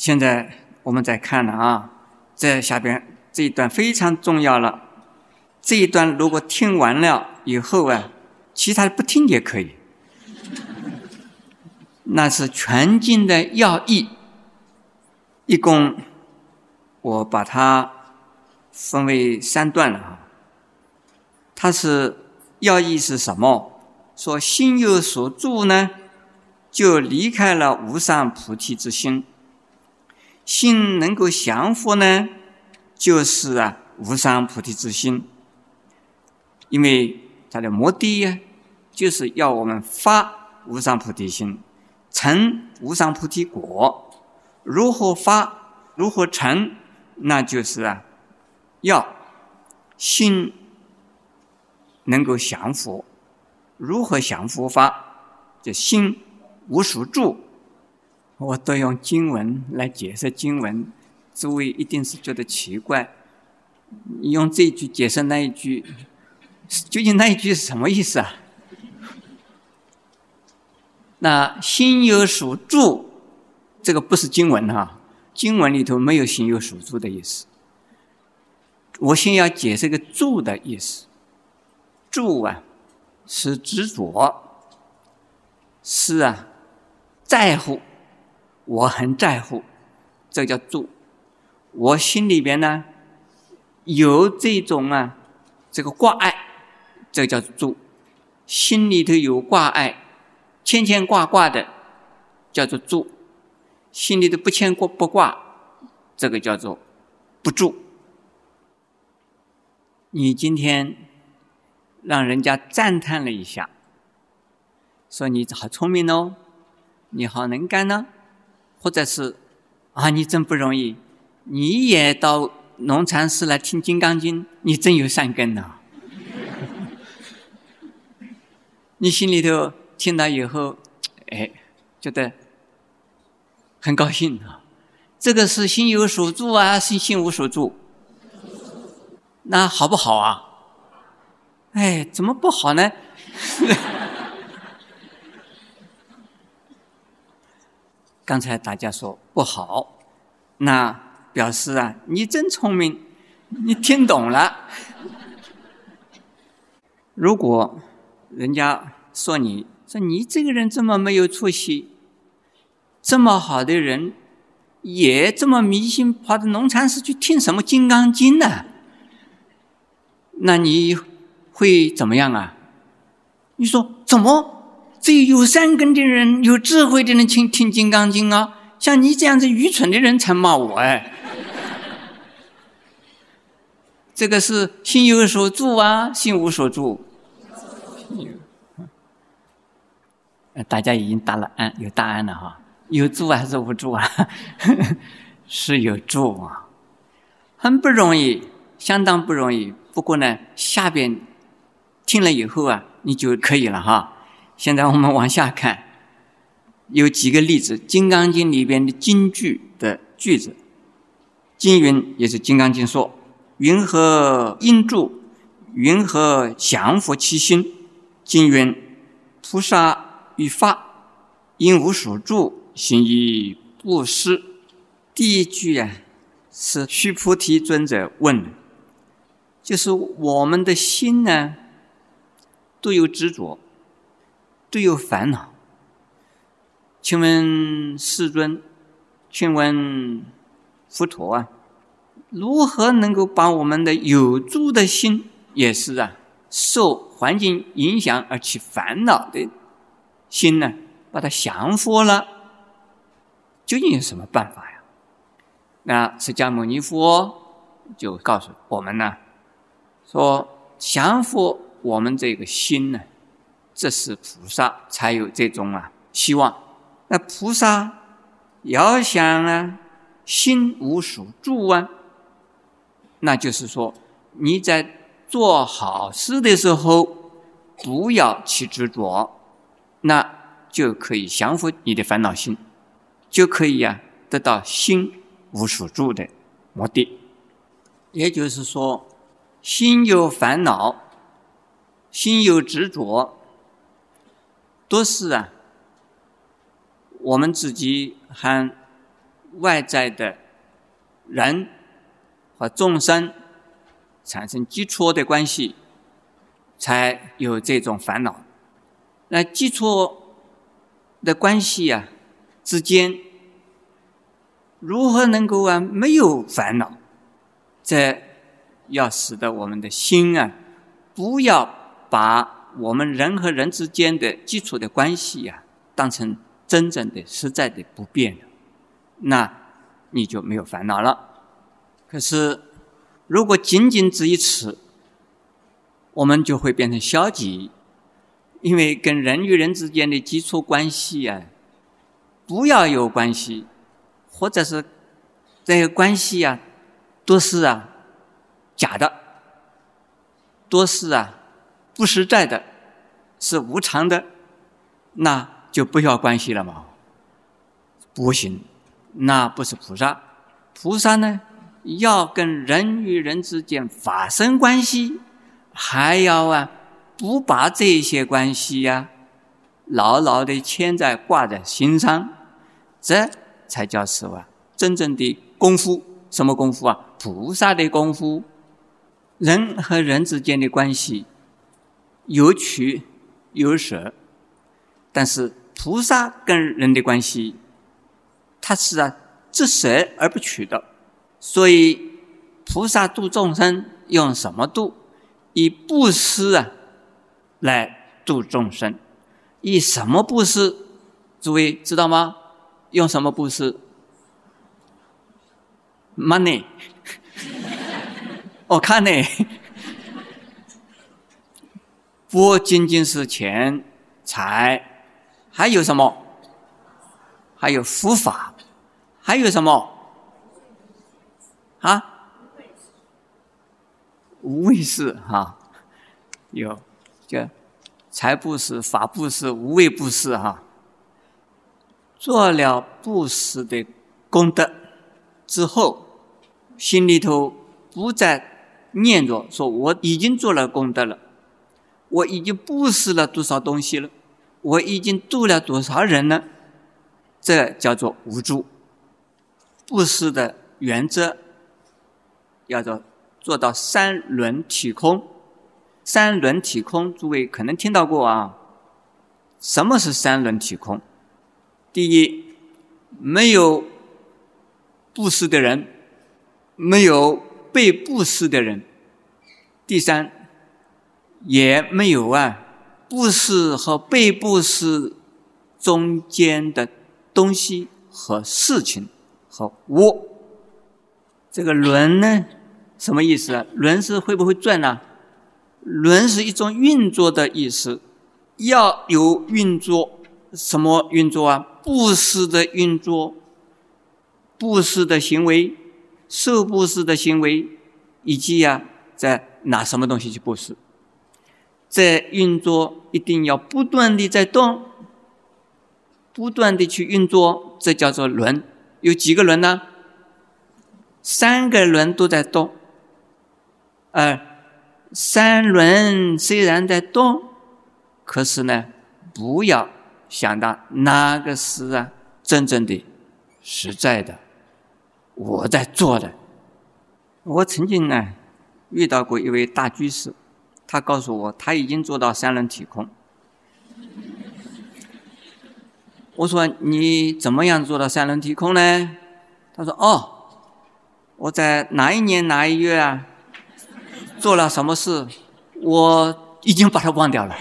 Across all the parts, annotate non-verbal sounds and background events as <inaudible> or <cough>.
现在我们再看了啊，这下边这一段非常重要了。这一段如果听完了以后啊，其他的不听也可以。那是全经的要义，一共我把它分为三段了啊。它是要义是什么？说心有所住呢，就离开了无上菩提之心。心能够降伏呢，就是啊无上菩提之心。因为它的目的呀，就是要我们发无上菩提心，成无上菩提果。如何发，如何成，那就是啊，要心能够降伏。如何降伏法？就心无所住。我都用经文来解释经文，诸位一定是觉得奇怪。你用这句解释那一句，究竟那一句是什么意思啊？那心有所住，这个不是经文哈，经文里头没有心有所住的意思。我先要解释个住的意思，住啊，是执着，是啊，在乎。我很在乎，这叫住。我心里边呢有这种啊，这个挂碍，这叫住。心里头有挂碍，牵牵挂挂的，叫做住。心里头不牵挂不挂，这个叫做不住。你今天让人家赞叹了一下，说你好聪明哦，你好能干呢。或者是啊，你真不容易，你也到农禅寺来听《金刚经》，你真有善根呐！<laughs> 你心里头听到以后，哎，觉得很高兴啊。这个是心有所住啊，是心无所住，那好不好啊？哎，怎么不好呢？<laughs> 刚才大家说不好，那表示啊，你真聪明，你听懂了。<laughs> 如果人家说你说你这个人这么没有出息，这么好的人，也这么迷信，跑到农禅寺去听什么《金刚经》呢？那你会怎么样啊？你说怎么？只有有善根的人、有智慧的人听听《金刚经》啊，像你这样子愚蠢的人才骂我哎！<laughs> 这个是心有所住啊，心无所住。<laughs> 大家已经答了案，有答案了哈。有住还是无住啊？<laughs> 是有住啊，很不容易，相当不容易。不过呢，下边听了以后啊，你就可以了哈。现在我们往下看，有几个例子，《金刚经》里边的金句的句子。经云也是《金刚经》说：“云何应住？云何降伏其心？”经云：“菩萨于法，因无所住，行于布施。”第一句啊，是须菩提尊者问，就是我们的心呢，都有执着。都有烦恼，请问世尊，请问佛陀啊，如何能够把我们的有住的心，也是啊，受环境影响而起烦恼的心呢，把它降服了？究竟有什么办法呀？那释迦牟尼佛就告诉我们呢，说降服我们这个心呢。这是菩萨才有这种啊希望。那菩萨要想啊心无所住啊，那就是说你在做好事的时候不要去执着，那就可以降服你的烦恼心，就可以呀得到心无所住的目的。也就是说，心有烦恼，心有执着。都是啊，我们自己和外在的人和众生产生基础的关系，才有这种烦恼。那基础的关系呀之间，如何能够啊没有烦恼？这要使得我们的心啊，不要把我们人和人之间的基础的关系呀，当成真正的、实在的不变的。那你就没有烦恼了。可是，如果仅仅只于此，我们就会变成消极，因为跟人与人之间的基础关系啊，不要有关系，或者是这些关系啊，都是啊假的，都是啊不实在的，是无常的，那就不要关系了嘛，不行。那不是菩萨，菩萨呢，要跟人与人之间发生关系，还要啊，不把这些关系呀，牢牢的牵在挂在心上，这才叫是啊，真正的功夫。什么功夫啊？菩萨的功夫。人和人之间的关系有取有舍，但是菩萨跟人的关系。它是啊，知舍而不取的，所以菩萨度众生用什么度？以布施啊来度众生，以什么布施？诸位知道吗？用什么布施？Money，我 <laughs> 看呢，不仅仅是钱财，还有什么？还有佛法，还有什么？啊？无畏是哈，有叫财布施、法布施、无畏布施哈。做了布施的功德之后，心里头不再念着说我已经做了功德了，我已经布施了多少东西了，我已经度了多少人了。这叫做无助。布施的原则，要做做到三轮体空。三轮体空，诸位可能听到过啊。什么是三轮体空？第一，没有布施的人，没有被布施的人。第三，也没有啊，布施和被布施中间的。东西和事情和我，这个轮呢，什么意思啊？轮是会不会转呢？轮是一种运作的意思，要有运作，什么运作啊？布施的运作，布施的行为，受布施的行为，以及呀，在拿什么东西去布施，在运作一定要不断的在动。不断的去运作，这叫做轮。有几个轮呢？三个轮都在动。而三轮虽然在动，可是呢，不要想到哪个是啊真正的、实在的我在做的。我曾经呢遇到过一位大居士，他告诉我他已经做到三轮体空。我说你怎么样做到三轮体空呢？他说：“哦，我在哪一年哪一月啊，做了什么事，我已经把它忘掉了。”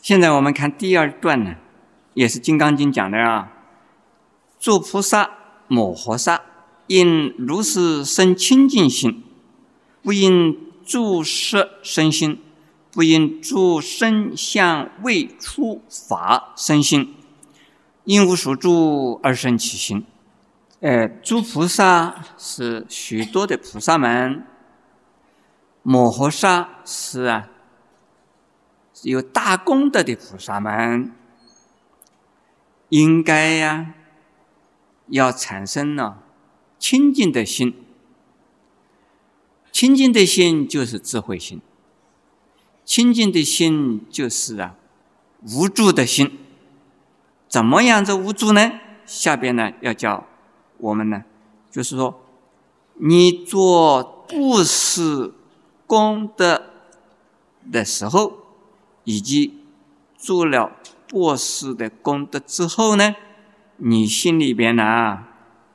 现在我们看第二段呢，也是《金刚经》讲的啊。诸菩萨摩诃萨应如是生清净心，不因诸色生心。不因诸身相未出法生心，因无所住而生其心。呃，诸菩萨是许多的菩萨们，摩诃萨是啊，有大功德的菩萨们，应该呀，要产生呢清净的心。清净的心就是智慧心。清净的心就是啊，无助的心。怎么样子无助呢？下边呢要教我们呢，就是说，你做布施功德的时候，以及做了布施的功德之后呢，你心里边呢，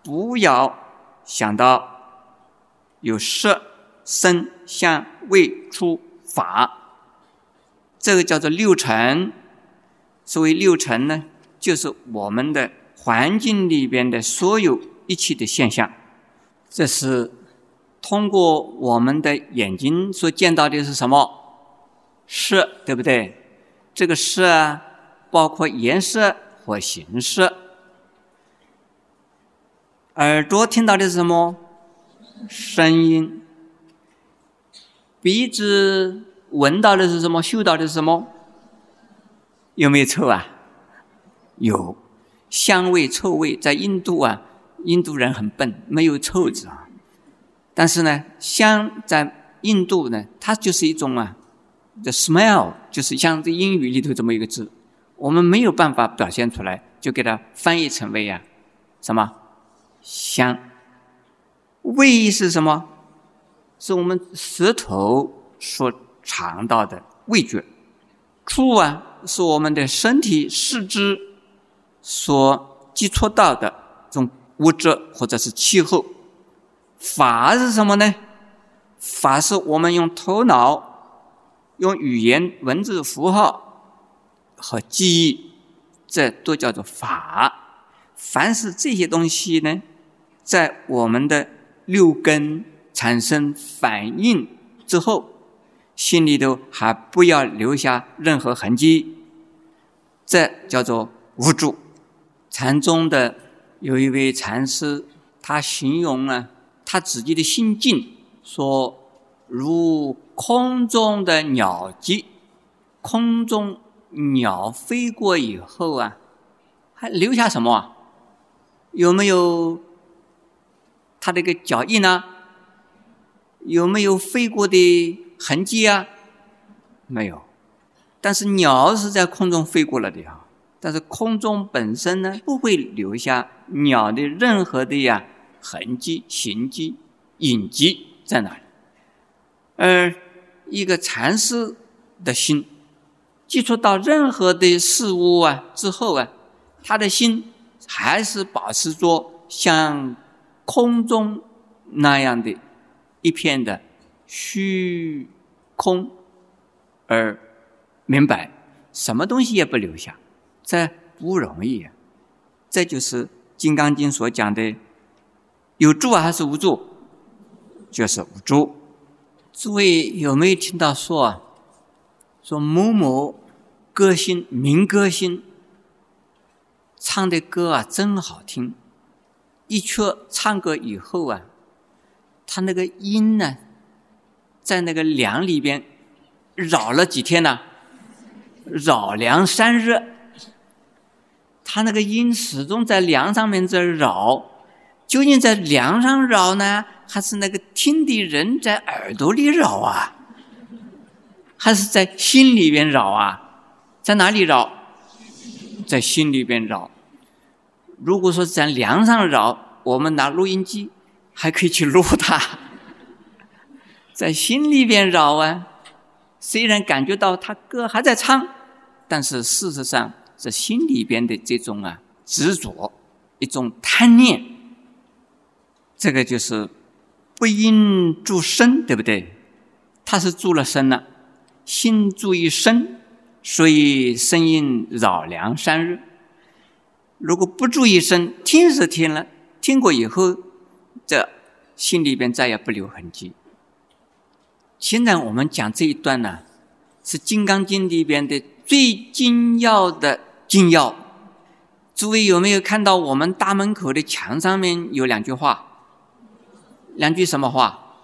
不要想到有色、声、香、味、触、法，这个叫做六尘。所谓六尘呢，就是我们的。环境里边的所有一切的现象，这是通过我们的眼睛所见到的是什么色，对不对？这个色啊，包括颜色和形式。耳朵听到的是什么声音？鼻子闻到的是什么？嗅到的是什么？有没有臭啊？有。香味、臭味，在印度啊，印度人很笨，没有臭字啊。但是呢，香在印度呢，它就是一种啊，the smell，就是像这英语里头这么一个字，我们没有办法表现出来，就给它翻译成为啊，什么香？味是什么？是我们舌头所尝到的味觉。触啊，是我们的身体四肢。所接触到的这种物质或者是气候，法是什么呢？法是我们用头脑、用语言、文字、符号和记忆，这都叫做法。凡是这些东西呢，在我们的六根产生反应之后，心里头还不要留下任何痕迹，这叫做无助。禅宗的有一位禅师，他形容呢，他自己的心境说：如空中的鸟迹，空中鸟飞过以后啊，还留下什么？有没有它这个脚印呢？有没有飞过的痕迹啊？没有。但是鸟是在空中飞过了的呀。但是空中本身呢，不会留下鸟的任何的呀痕迹、形迹、影迹在哪里？而一个禅师的心接触到任何的事物啊之后啊，他的心还是保持着像空中那样的一片的虚空，而明白什么东西也不留下。这不容易啊，这就是《金刚经》所讲的，有助还是无助？就是无助。诸位有没有听到说啊？说某某歌星、民歌星唱的歌啊，真好听。一曲唱歌以后啊，他那个音呢，在那个梁里边绕了几天呢？绕梁三日。他那个音始终在梁上面在绕，究竟在梁上绕呢，还是那个听的人在耳朵里绕啊？还是在心里边绕啊？在哪里绕？在心里边绕。如果说在梁上绕，我们拿录音机还可以去录它。<laughs> 在心里边绕啊，虽然感觉到他歌还在唱，但是事实上。这心里边的这种啊执着，一种贪念，这个就是不应住身，对不对？他是住了身了，心住于身，所以声音扰梁三日。如果不注意身，听是听了，听过以后，这心里边再也不留痕迹。现在我们讲这一段呢，是《金刚经》里边的最精要的。精要，诸位有没有看到我们大门口的墙上面有两句话？两句什么话？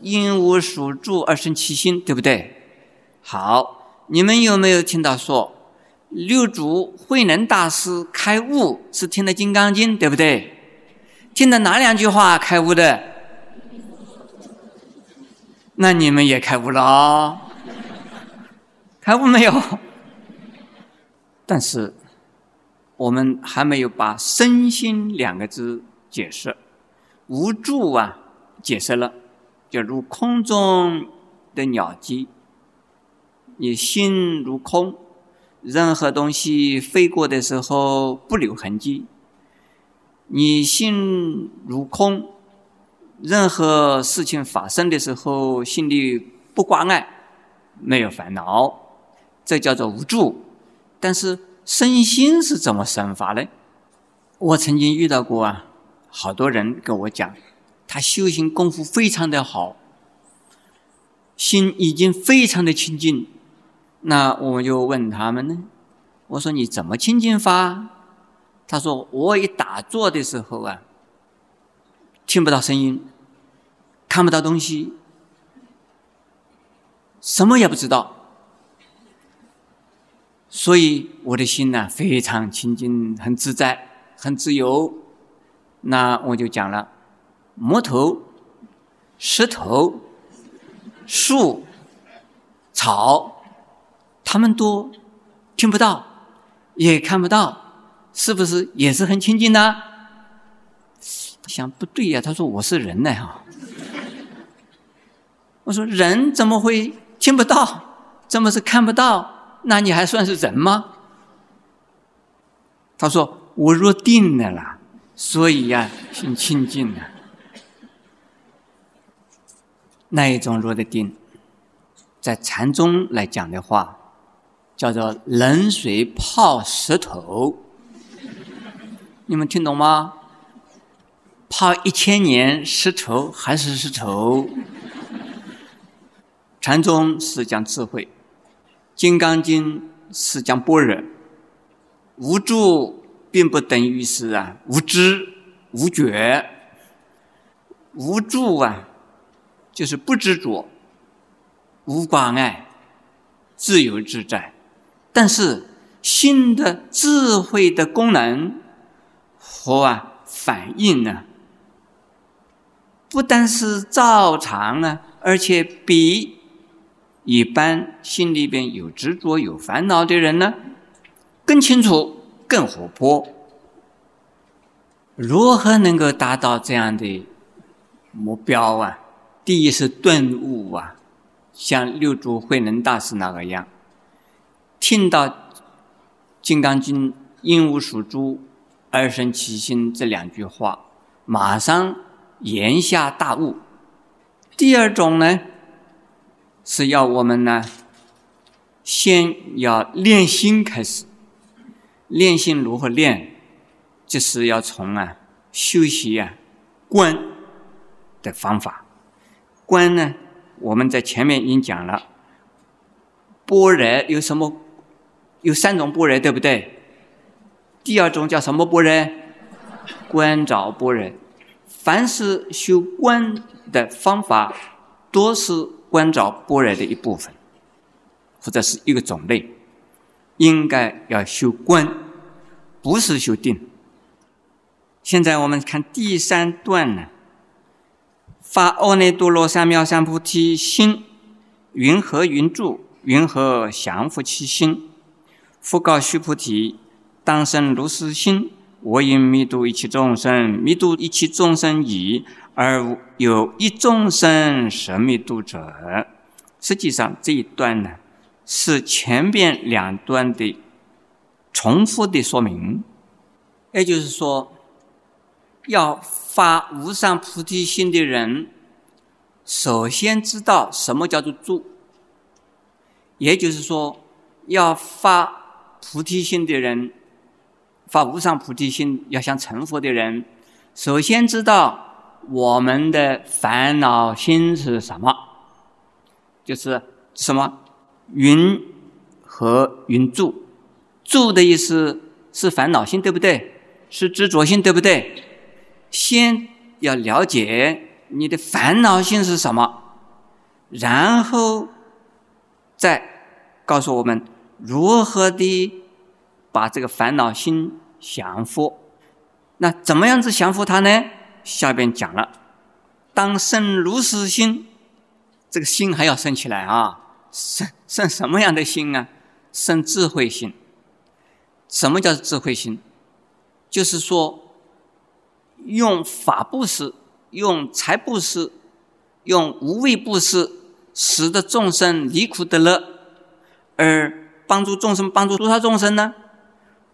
因无属住而生其心，对不对？好，你们有没有听到说六祖慧能大师开悟是听的《金刚经》，对不对？听的哪两句话开悟的？那你们也开悟了？开悟没有？但是我们还没有把“身心”两个字解释，“无助”啊解释了，就如空中的鸟迹，你心如空，任何东西飞过的时候不留痕迹；你心如空，任何事情发生的时候心里不挂碍，没有烦恼，这叫做无助。但是。身心是怎么生发呢？我曾经遇到过啊，好多人跟我讲，他修行功夫非常的好，心已经非常的清净。那我就问他们呢，我说你怎么清净法？他说我一打坐的时候啊，听不到声音，看不到东西，什么也不知道。所以我的心呢非常清净，很自在，很自由。那我就讲了，木头、石头、树、草，他们都听不到，也看不到，是不是也是很清净呢？想不对呀，他说我是人呢哈。我说人怎么会听不到？怎么是看不到？那你还算是人吗？他说：“我入定了啦，所以呀，心清净了。那一种入的定，在禅宗来讲的话，叫做冷水泡石头。你们听懂吗？泡一千年石头还是石头。禅宗是讲智慧。”《金刚经》是讲般若，无助并不等于是啊无知、无觉。无助啊，就是不执着、无挂碍、自由自在。但是心的智慧的功能和啊反应呢，不但是照常啊，而且比。一般心里边有执着、有烦恼的人呢，更清楚、更活泼。如何能够达到这样的目标啊？第一是顿悟啊，像六祖慧能大师那个样，听到《金刚经》“应无所住，而生其心”这两句话，马上言下大悟。第二种呢？是要我们呢，先要练心开始。练心如何练？就是要从啊修习啊观的方法。观呢，我们在前面已经讲了。般若有什么？有三种般若，对不对？第二种叫什么般若？观照般若。凡是修观的方法，都是。观照般若的一部分，或者是一个种类，应该要修观，不是修定。现在我们看第三段呢，发阿耨多罗三藐三菩提心，云何云住？云何降伏其心？复告须菩提：当生如是心，我应弥度一切众生，弥度一切众生已。而有一众生神秘度者，实际上这一段呢，是前边两段的重复的说明。也就是说，要发无上菩提心的人，首先知道什么叫做住。也就是说，要发菩提心的人，发无上菩提心要想成佛的人，首先知道。我们的烦恼心是什么？就是什么云和云住，住的意思是烦恼心，对不对？是执着心，对不对？先要了解你的烦恼心是什么，然后再告诉我们如何的把这个烦恼心降服。那怎么样子降服它呢？下边讲了，当生如是心，这个心还要生起来啊！生生什么样的心啊？生智慧心。什么叫智慧心？就是说，用法布施，用财布施，用无畏布施，使得众生离苦得乐，而帮助众生，帮助多少众生呢？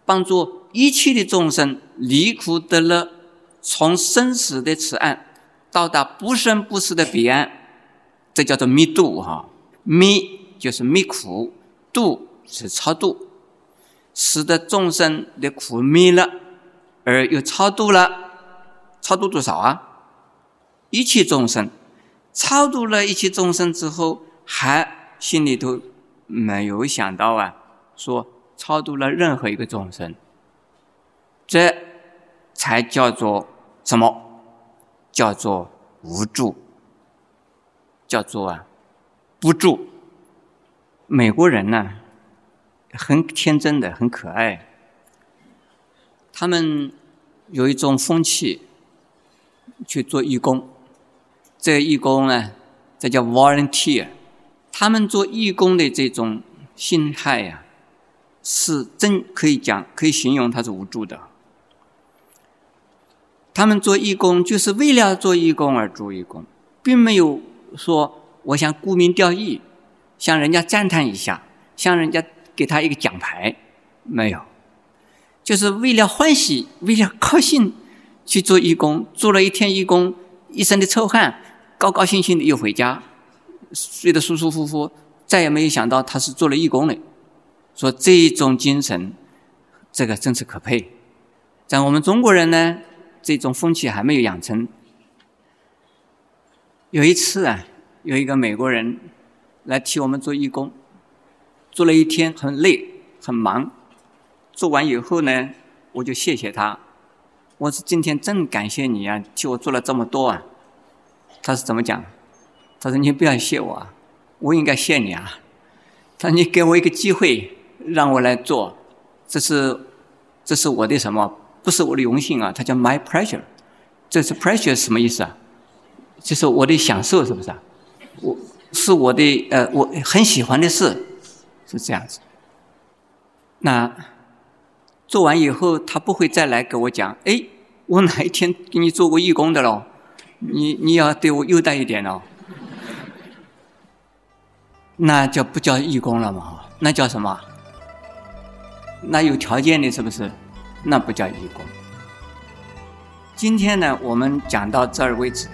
帮助一切的众生离苦得乐，从生死的此岸到达不生不死的彼岸，这叫做灭度哈。灭就是灭苦，度是超度，使得众生的苦灭了，而又超度了。超度多少啊？一切众生，超度了一切众生之后，还心里头没有想到啊，说。超度了任何一个众生，这才叫做什么？叫做无助，叫做啊不助。美国人呢，很天真的，很可爱。他们有一种风气，去做义工。这义工呢，这叫 volunteer。他们做义工的这种心态呀。是真可以讲，可以形容他是无助的。他们做义工就是为了做义工而做义工，并没有说我想沽名钓誉，向人家赞叹一下，向人家给他一个奖牌，没有，就是为了欢喜，为了高兴去做义工，做了一天义工，一身的臭汗，高高兴兴的又回家，睡得舒舒服服，再也没有想到他是做了义工的。说这种精神，这个真是可佩。在我们中国人呢，这种风气还没有养成。有一次啊，有一个美国人来替我们做义工，做了一天很累很忙，做完以后呢，我就谢谢他。我说今天真感谢你啊，替我做了这么多啊。他是怎么讲？他说你不要谢我啊，我应该谢你啊。他说你给我一个机会。让我来做，这是这是我的什么？不是我的荣幸啊！他叫 my pleasure。这是 pleasure 什么意思啊？就是我的享受，是不是啊？我是我的呃，我很喜欢的事，是这样子。那做完以后，他不会再来给我讲，哎，我哪一天给你做过义工的喽？你你要对我优待一点哦。那就不叫义工了嘛？那叫什么？那有条件的，是不是？那不叫义工。今天呢，我们讲到这儿为止。